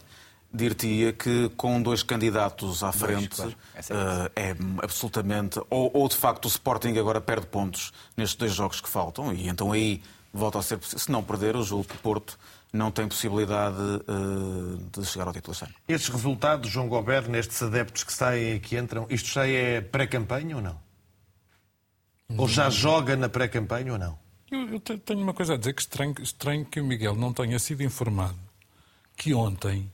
dir-te-ia que com dois candidatos à frente claro. Essa é eh, é absolutamente. Ou, ou, de facto o Sporting agora perde pontos nestes dois jogos que faltam, e então aí volta a ser possível. Se não perder, eu julgo que o Porto não tem possibilidade eh, de chegar ao título este. Estes resultados, João Gobert, nestes adeptos que saem e que entram, isto já é pré-campanha ou não? Ou já joga na pré-campanha ou não? Eu, eu te- tenho uma coisa a dizer que estranho, estranho que o Miguel não tenha sido informado que ontem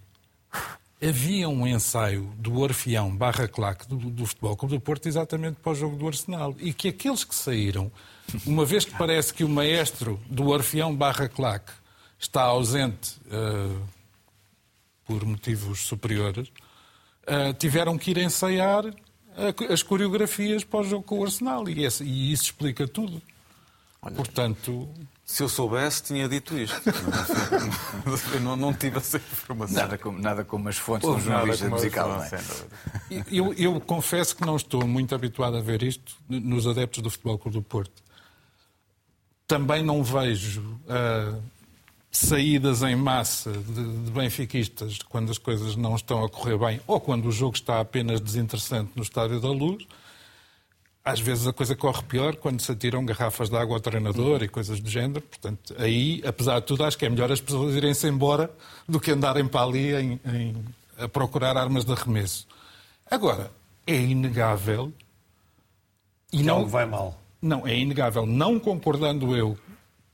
havia um ensaio do Orfeão barra claque do, do Futebol Clube do Porto exatamente para o jogo do Arsenal e que aqueles que saíram, uma vez que parece que o maestro do Orfeão barra claque está ausente eh, por motivos superiores, eh, tiveram que ir ensaiar as coreografias para o jogo com o Arsenal e, esse- e isso explica tudo. Portanto, Se eu soubesse, tinha dito isto. eu não, não tive essa informação. Nada como, nada como as fontes de um jornalista musical, não é? Eu, eu confesso que não estou muito habituado a ver isto nos adeptos do Futebol Clube do Porto. Também não vejo ah, saídas em massa de, de benfiquistas quando as coisas não estão a correr bem ou quando o jogo está apenas desinteressante no Estádio da Luz. Às vezes a coisa corre pior quando se atiram garrafas de água ao treinador e coisas do género. Portanto, aí, apesar de tudo, acho que é melhor as pessoas irem-se embora do que andarem para ali em- em- a procurar armas de arremesso. Agora, é inegável e Que não, algo vai mal. não, é inegável, não concordando eu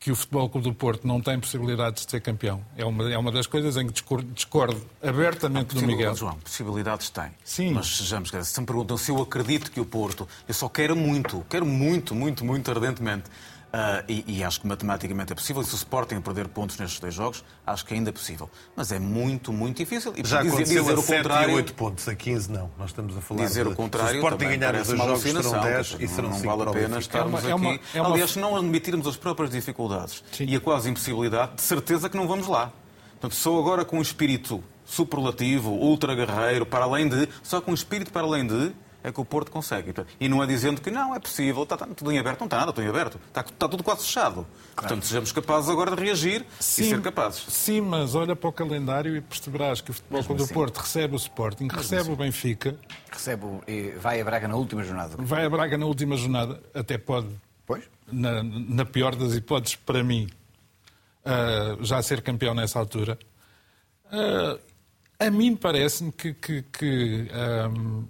que o Futebol Clube do Porto não tem possibilidades de ser campeão. É uma, é uma das coisas em que discordo, discordo abertamente do Miguel. João, possibilidades tem. Sim. Mas sejamos, se me perguntam se eu acredito que o Porto, eu só quero muito, quero muito, muito, muito ardentemente. Ah, e, e acho que matematicamente é possível. E se o Sporting perder pontos nestes dois jogos, acho que ainda é possível. Mas é muito, muito difícil. E Já dizer, aconteceu dizer a o 7 e contrário, 8 pontos, a 15 não. Nós estamos a falar dizer de... o contrário, Se o Sporting ganhar os dois jogos serão alucinação, 10 quer dizer, e serão não, 5 não vale a pena estarmos É uma- é aqui. uma- é uma- Aliás, se não admitirmos as próprias dificuldades e a quase impossibilidade, de certeza que não vamos lá. Portanto, sou agora com um espírito superlativo, ultra guerreiro, para além de, só com um espírito para além de, é que o Porto consegue. E não é dizendo que não, é possível, está, está tudo em aberto. Não está nada, tudo em aberto. Está, está tudo quase fechado. Portanto, sejamos capazes agora de reagir e ser capazes. Sim, mas olha para o calendário e perceberás que o Futebol Clube do assim. Porto recebe o Sporting, recebe o Benfica, Recebe o- e vai a Braga na última jornada. vai a Braga na última jornada, até pode, Pois? na, na pior das hipóteses, para mim, ah, já ser campeão nessa altura. Ah, a mim parece-me que, que- que, ahm,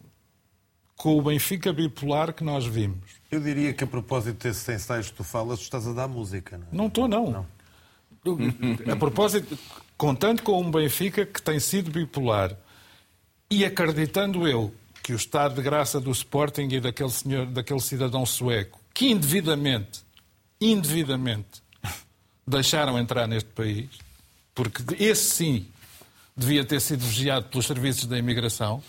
com o Benfica bipolar que nós vimos, Eu diria que a propósito desses ensaios que tu falas, tu estás a dar música, não é? Não estou, não. Eu- A propósito, contando com um Benfica que tem sido bipolar e acreditando eu que o estado de graça do Sporting e daquele senhor, daquele cidadão sueco, que indevidamente, indevidamente, deixaram entrar neste país, porque esse sim devia ter sido vigiado pelos serviços da imigração.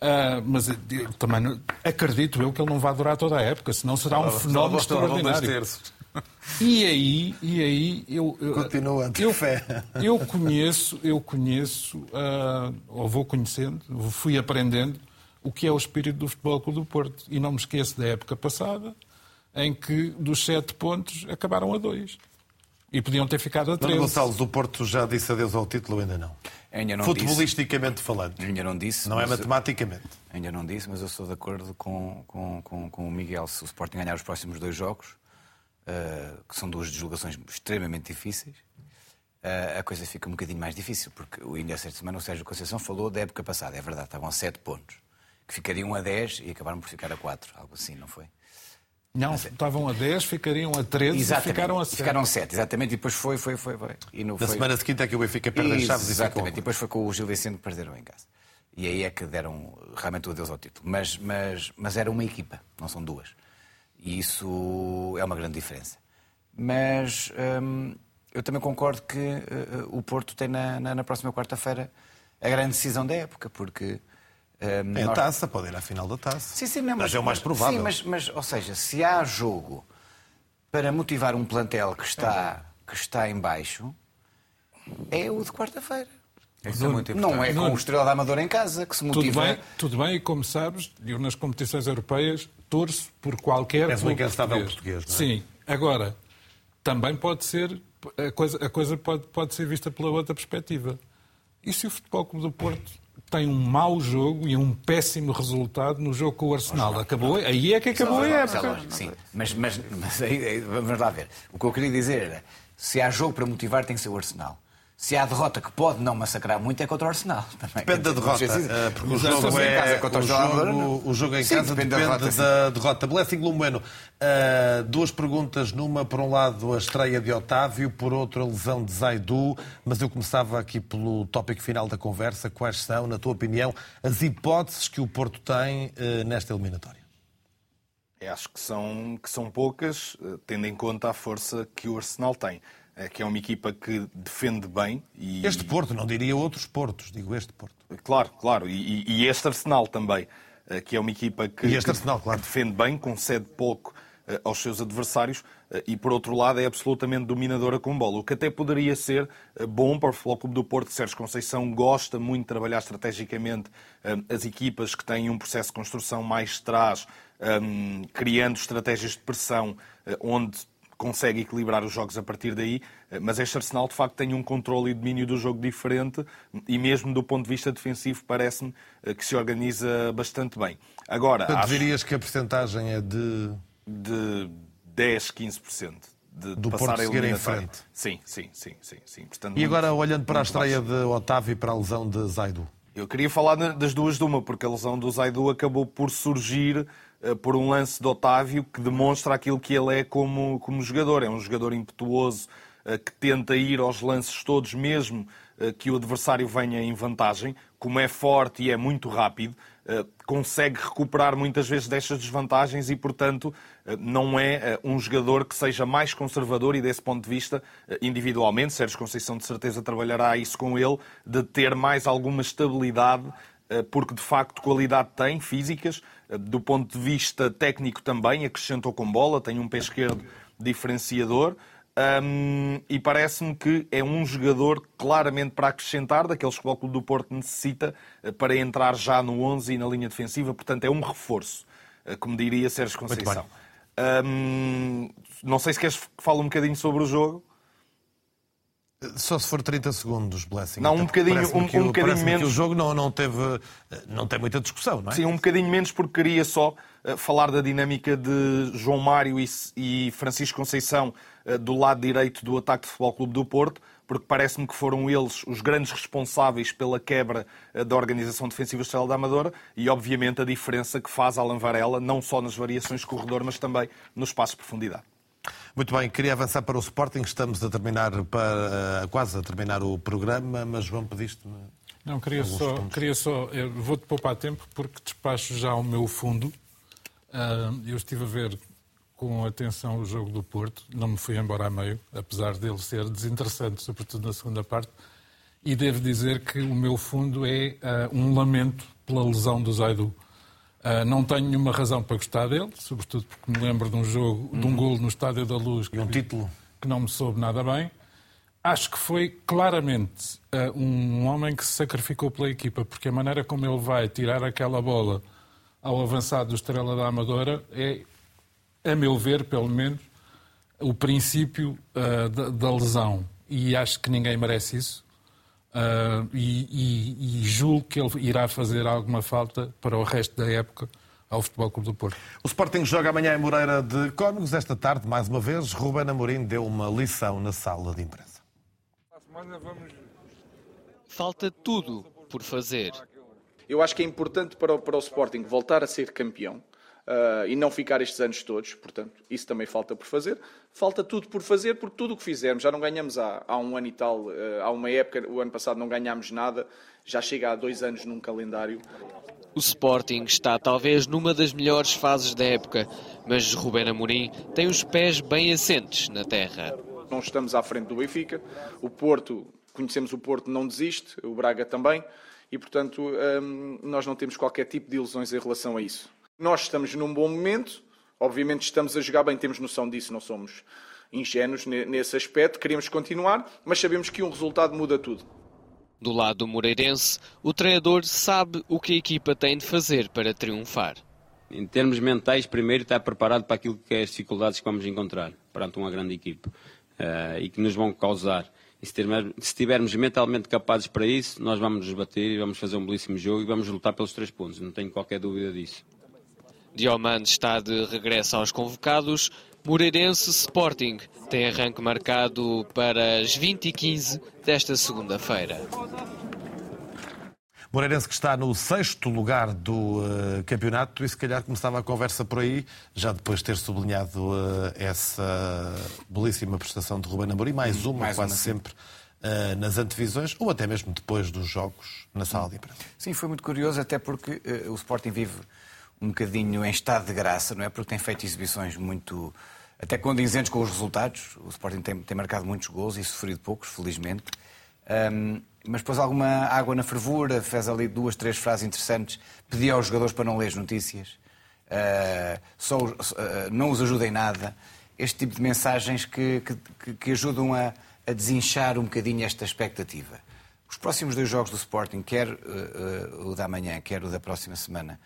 Ah, mas eu também acredito eu que ele não vai durar toda a época, senão será um fenómeno vão dois extraordinário. terços. E aí, e aí eu, eu a ter eu, fé. Eu conheço, eu conheço, ah, ou vou conhecendo, fui aprendendo o que é o espírito do Futebol Clube do Porto. E não me esqueço da época passada, em que dos sete pontos acabaram a dois. E podiam ter ficado a três. Gonçalves, o Porto já disse adeus ao título ou ainda não? Ainda não Futebolisticamente falando. disse. Ainda não disse. Não é matematicamente. Ainda não disse, mas eu estou de acordo com, com, com, com o Miguel. Se o Sporting ganhar os próximos dois jogos, eh, que são duas deslocações extremamente difíceis, eh, a coisa fica um bocadinho mais difícil, porque o ainda esta semana o Sérgio Conceição falou da época passada, é verdade, estavam a 7 pontos, que ficariam a 10 e acabaram por ficar a 4, algo assim, não foi? Não, estavam a 10, ficariam a 13 e Exatamente. ficaram a E 7. Ficaram a 7, exatamente, e depois foi, foi, foi, foi. E não Na foi... semana seguinte é que o Benfica perde as chaves e ficou. Exatamente, e depois foi com o Gil Vicente que perderam em casa. E aí é que deram realmente o adeus ao título. Mas, mas, mas era uma equipa, não são duas. E isso é uma grande diferença. Mas hum, eu também concordo que eh, o Porto tem na, na, na próxima quarta-feira a grande decisão da época, porque. É a nós- taça, pode ir à final da taça. Sim, sim, não, mas, é o mais provável. Sim, mas, mas, ou seja, se há jogo para motivar um plantel que está, que está em baixo, é o de quarta-feira. Isso é muito importante. Não é com Nuno. o Estrela da Amadora em casa que se Tudo motiva. bem, tudo bem, e como sabes, eu nas competições europeias torço por qualquer És um incansável português, não é? Sim, agora, também pode ser, a coisa, a coisa pode, pode ser vista pela outra perspectiva. E se o Futebol Clube do Porto tem um mau jogo e um péssimo resultado no jogo com o Arsenal? Acabou, aí é que acabou a época. Sim, mas, mas, mas aí, aí, vamos lá ver. O que eu queria dizer era, se há jogo para motivar tem que ser o Arsenal. Se há derrota que pode não massacrar muito é contra o Arsenal. Também. Depende da derrota, eh, porque o jogo, é, o, jogo, o jogo em Sim, casa depende depende, da derrota, da derrota. Blessing Lumeno, uh, duas perguntas numa. Por um lado, a estreia de Otávio, por outro, a lesão de Zaidu. Mas eu começava aqui pelo tópico final da conversa. Quais são, na tua opinião, as hipóteses que o Porto tem uh, nesta eliminatória? Eu acho que são, que são poucas, eh, tendo em conta a força que o Arsenal tem. Eh, Que é uma equipa que defende bem. E... Este Porto, não diria outros Portos, digo este Porto. Claro, claro. E, e este Arsenal também, eh, que é uma equipa que, Arsenal, claro. que defende bem, concede pouco eh, aos seus adversários eh, e, por outro lado, é absolutamente dominadora com bola. O que até poderia ser eh, bom para o Futebol Clube do Porto. Sérgio Conceição gosta muito de trabalhar estrategicamente eh, as equipas que têm um processo de construção mais de trás, eh, criando estratégias de pressão eh, onde consegue equilibrar os jogos a partir daí, eh, mas este Arsenal de facto tem um controle e domínio do jogo diferente e mesmo do ponto de vista defensivo parece-me eh, que se organiza bastante bem. Agora, Portanto, acho dirias que a porcentagem é de. de 10, 15% de, Do passar Porto seguir em frente. Sim, sim, sim, sim, sim. Portanto, E muito- agora, olhando para a muito baixo. estreia de Otávio e para a lesão de Zaidu. Eu queria falar das duas de uma, porque a lesão do Zaidu acabou por surgir por um lance de Otávio que demonstra aquilo que ele é como, como jogador. É um jogador impetuoso eh, que tenta ir aos lances todos, mesmo eh, que o adversário venha em vantagem. Como é forte e é muito rápido, eh, consegue recuperar muitas vezes destas desvantagens e, portanto, eh, não é eh, um jogador que seja mais conservador e, desse ponto de vista, eh, individualmente, Sérgio Conceição de certeza trabalhará isso com ele, de ter mais alguma estabilidade, eh, porque de facto qualidade tem, físicas, eh, do ponto de vista técnico também, acrescentou com bola, tem um pé esquerdo diferenciador. Hum, e parece-me que é um jogador claramente para acrescentar, daqueles que o Clube do Porto necessita eh, para entrar já no 11 e na linha defensiva. Portanto, é um reforço, eh, como diria Sérgio Conceição. Hum, não sei se queres que fale um bocadinho sobre o jogo. Só se for 30 segundos, Blessing. Não, um porque bocadinho- um- o- um bocadinho parece-me que menos. o jogo não, não teve. Não tem muita discussão, não é? Sim, um bocadinho menos, porque queria só eh, falar da dinâmica de João Mário e, Francisco Conceição eh, do lado direito do ataque de Futebol Clube do Porto, porque parece-me que foram eles os grandes responsáveis pela quebra eh, da organização defensiva Estrela da Amadora e, obviamente, a diferença que faz Alan Varela, não só nas variações de corredor, mas também no espaço de profundidade. Muito bem, queria avançar para o Sporting. Estamos a terminar para, quase a terminar o programa, mas João pediste. Não, queria só, pontos. queria só vou-te poupar tempo porque despacho já o meu fundo. Eu estive a ver com atenção o jogo do Porto, não me fui embora a meio, apesar dele ser desinteressante, sobretudo na segunda parte, e devo dizer que o meu fundo é ah, um lamento pela lesão do Zaidu. Ah, não tenho nenhuma razão para gostar dele, sobretudo porque me lembro de um jogo, de um golo no Estádio da Luz E um que- título. que não me soube nada bem. Acho que foi claramente eh, um homem que se sacrificou pela equipa, porque a maneira como ele vai tirar aquela bola ao avançado do Estrela da Amadora é, a meu ver, pelo menos, o princípio eh, da, da lesão. E acho que ninguém merece isso. Ah, e, e- e julgo que ele irá fazer alguma falta para o resto da época ao Futebol Clube do Porto. O Sporting joga amanhã em Moreira de Cónegos. Esta tarde, mais uma vez, Ruben Amorim deu uma lição na sala de imprensa. Falta tudo por fazer. Eu acho que é importante para o, para o Sporting voltar a ser campeão ah, e não ficar estes anos todos, portanto, isso também falta por fazer. Falta tudo por fazer, porque tudo o que fizermos, já não ganhamos há, há um ano e tal, ah, há uma época, o ano passado não ganhámos nada, já chega há dois anos num calendário. O Sporting está talvez numa das melhores fases da época, mas Rubén Amorim tem os pés bem assentes na terra. Não estamos à frente do Benfica, o Porto, conhecemos o Porto, não desiste, o Braga também, e portanto hum, nós não temos qualquer tipo de ilusões em relação a isso. Nós estamos num bom momento, obviamente estamos a jogar bem, temos noção disso, não somos ingênuos ne- nesse aspecto, queremos continuar, mas sabemos que um resultado muda tudo. Do lado do Moreirense, o treinador sabe o que a equipa tem de fazer para triunfar. Em termos mentais, primeiro está preparado para aquilo que é as dificuldades que vamos encontrar perante uma grande equipe eh, e que nos vão causar. E se tivermos, se estivermos mentalmente capazes para isso, nós vamos nos bater e vamos fazer um belíssimo jogo e vamos lutar pelos três pontos. Não tenho qualquer dúvida disso. Diomande está de regresso aos convocados. Moreirense Sporting tem arranque marcado para as 20h15 desta segunda-feira. Moreirense que está no sexto lugar do uh, campeonato e se calhar começava a conversa por aí, já depois de ter sublinhado uh, essa belíssima prestação de Ruben Amorim, mais uma, mais quase uma, sempre uh, nas antevisões, ou até mesmo depois dos jogos na sala de imprensa. Sim, foi muito curioso, até porque o Sporting vive um bocadinho em estado de graça, não é? Porque tem feito exibições muito até condizentes com os resultados. O Sporting tem, tem marcado muitos gols e sofrido poucos, felizmente. Um, mas pôs alguma água na fervura, fez ali duas, três frases interessantes, pediu aos jogadores para não ler as notícias, uh, só, uh, não os ajuda em nada. Este tipo de mensagens que, que, que ajudam a, a, desinchar um bocadinho esta expectativa. Os próximos dois jogos do Sporting, quer uh, o da manhã, quer o da próxima semana,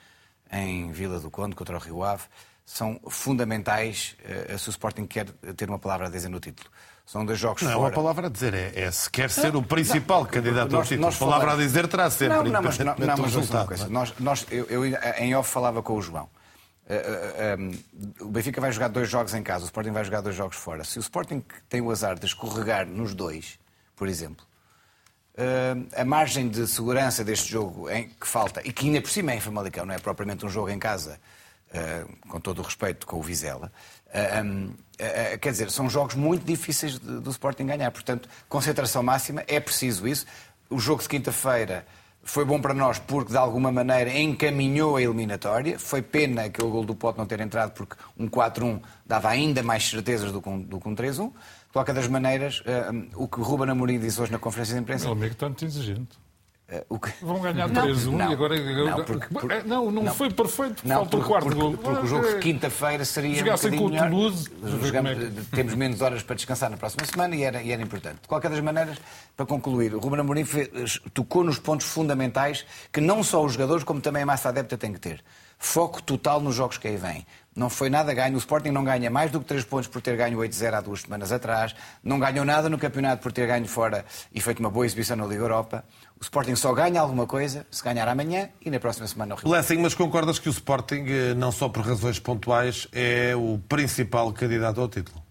em Vila do Conde, contra o Rio Ave, são fundamentais se o Sporting quer ter uma palavra a dizer no título. São dois jogos não fora. Não é uma palavra a dizer, é, é se quer ser não, o principal não, candidato nós, ao título. Nós palavra falamos... a dizer terá sempre, não, não, mas, não, não, mas resultado. Coisa. Nós, nós, eu, eu, em off falava com o João. Uh, uh, um, o Benfica vai jogar dois jogos em casa, o Sporting vai jogar dois jogos fora. Se o Sporting tem o azar de escorregar nos dois, por exemplo, uh, a margem de segurança deste jogo em, que falta, e que ainda por cima é em Famalicão, não é propriamente um jogo em casa, com todo o respeito com o Vizela, um, quer dizer, são jogos muito difíceis do Sporting ganhar. Portanto, concentração máxima, é preciso isso. O jogo de quinta-feira foi bom para nós porque, de alguma maneira, encaminhou a eliminatória. Foi pena aquele gol do Pote não ter entrado porque um 4-1 dava ainda mais certezas que do que um 3-1. De qualquer das maneiras, o que o Ruben Amorim disse hoje na conferência de imprensa... Meu amigo, tanto exigente. Uh, que... Vão ganhar 3-1 e agora. Não, porque, porque... Não, não, não, foi perfeito, não, falta o quarto porque, gol. Porque, o jogo de quinta-feira seria. Jogassem um com o Toulouse. Jogamos, é. Temos menos horas para descansar na próxima semana e era, e era importante. De qualquer das maneiras, para concluir, o Ruben Amorim fez, tocou nos pontos fundamentais que não só os jogadores, como também a massa adepta tem que ter. Foco total nos jogos que aí vêm. Não foi nada ganho. O Sporting não ganha mais do que 3 pontos por ter ganho 8-0 há duas semanas atrás. Não ganhou nada no campeonato por ter ganho fora e feito uma boa exibição na Liga Europa. O Sporting só ganha alguma coisa se ganhar amanhã e na próxima semana no Rio. Lessing, mas concordas que o Sporting, eh, não só por razões pontuais, é o principal candidato ao título?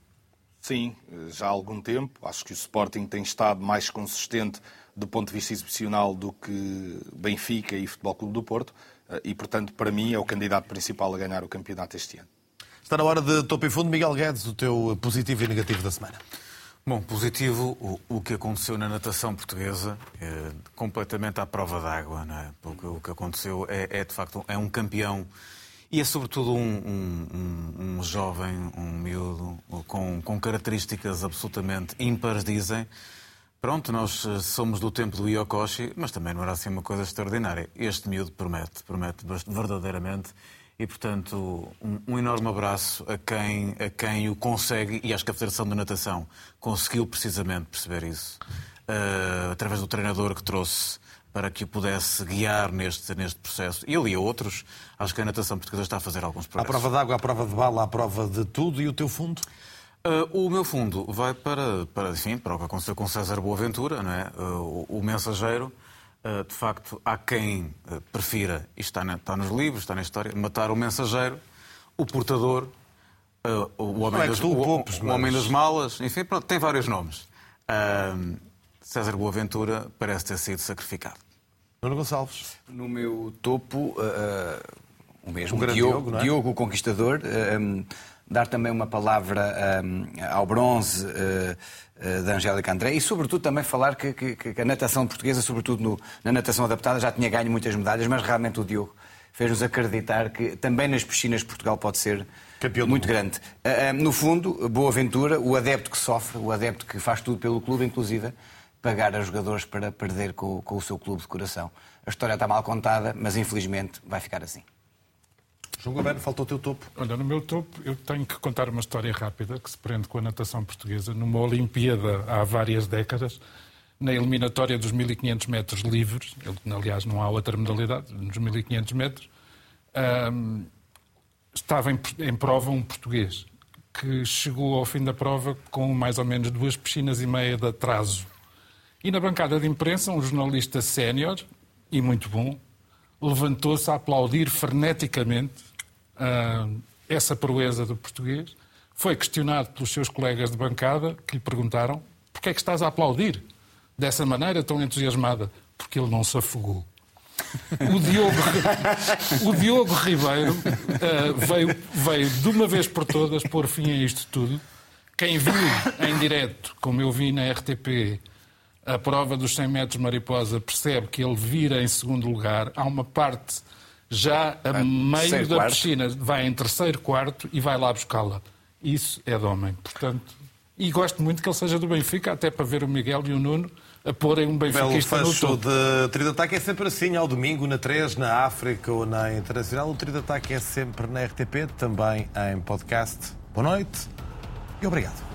Sim, já há algum tempo. Acho que o Sporting tem estado mais consistente do ponto de vista exibicional do que Benfica e Futebol Clube do Porto. Eh, e, portanto, para mim, é o candidato principal a ganhar o campeonato este ano. Está na hora de topo e fundo. Miguel Guedes, o teu positivo e negativo da semana. Bom, positivo o, o, que aconteceu na natação portuguesa, é, completamente à prova d'água, não é? Porque o que aconteceu é, é, de facto é um campeão e é sobretudo um, um, um jovem, um miúdo, com, com, características absolutamente ímpares, dizem. Pronto, nós eh, somos do tempo do Yokoshi, mas também não era assim uma coisa extraordinária. Este miúdo promete, promete verdadeiramente e, portanto, um, um, enorme abraço a quem, a quem o consegue e acho que a Federação de Natação conseguiu precisamente perceber isso, uh, através do treinador que trouxe para que o pudesse guiar neste, neste processo. E ele e outros, acho que a natação portuguesa está a fazer alguns progressos. À prova d'água, à prova de bala, à prova de tudo. E o teu fundo? Uh, o meu fundo vai para, para, enfim, para o que aconteceu com César Boaventura, não é? Uh, o, o mensageiro, eh, de facto, há quem prefira, isto está, na, está nos livros, está na história, matar o mensageiro, o portador, o homem, é das, o, o homem das malas, enfim, pronto, tem vários nomes. César Boaventura parece ter sido sacrificado. Nuno Gonçalves. No meu topo, uh, o mesmo, o Diogo, Diogo, é? Diogo, o Conquistador. Uh, um, dar também uma palavra um, ao bronze uh, uh, da Angélica André e, sobretudo, também falar que, que, que a natação portuguesa, sobretudo no, na natação adaptada, já tinha ganho muitas medalhas, mas realmente o Diogo fez-nos acreditar que também nas piscinas Portugal pode ser Campeão muito grande. Uh, no fundo, boa aventura, o adepto que sofre, o adepto que faz tudo pelo clube, inclusive pagar a jogadores para perder com, com o seu clube de coração. A história está mal contada, mas infelizmente vai ficar assim. João Goberno, faltou o teu topo. Olha, no meu topo eu tenho que contar uma história rápida que se prende com a natação portuguesa numa Olimpíada há várias décadas, na eliminatória dos 1500 metros livres, aliás não há outra modalidade, nos 1500 metros, estava em, em, prova um português que chegou ao fim da prova com mais ou menos duas piscinas e meia de atraso. E na bancada de imprensa, um jornalista sénior, e muito bom, levantou-se a aplaudir freneticamente uh, essa proeza do português. Foi questionado pelos seus colegas de bancada, que lhe perguntaram porquê é que estás a aplaudir dessa maneira tão entusiasmada? Porque ele não se afogou. O Diogo, o Diogo Ribeiro uh, veio, veio de uma vez por todas pôr fim a isto tudo. Quem viu em direto, como eu vi na RTP, a prova dos 100 metros mariposa, percebe que ele vira em segundo lugar. Há uma parte já a meio da quarto. piscina, vai em terceiro, quarto e vai lá buscá-la. Isso é de homem. Portanto, e gosto muito que ele seja do Benfica, até para ver o Miguel e o Nuno a porem um Benfica no topo. de trio de ataque é sempre assim, ao domingo, na 3, na África ou na Internacional. O trio de ataque é sempre na RTP, também em podcast. Boa noite e obrigado.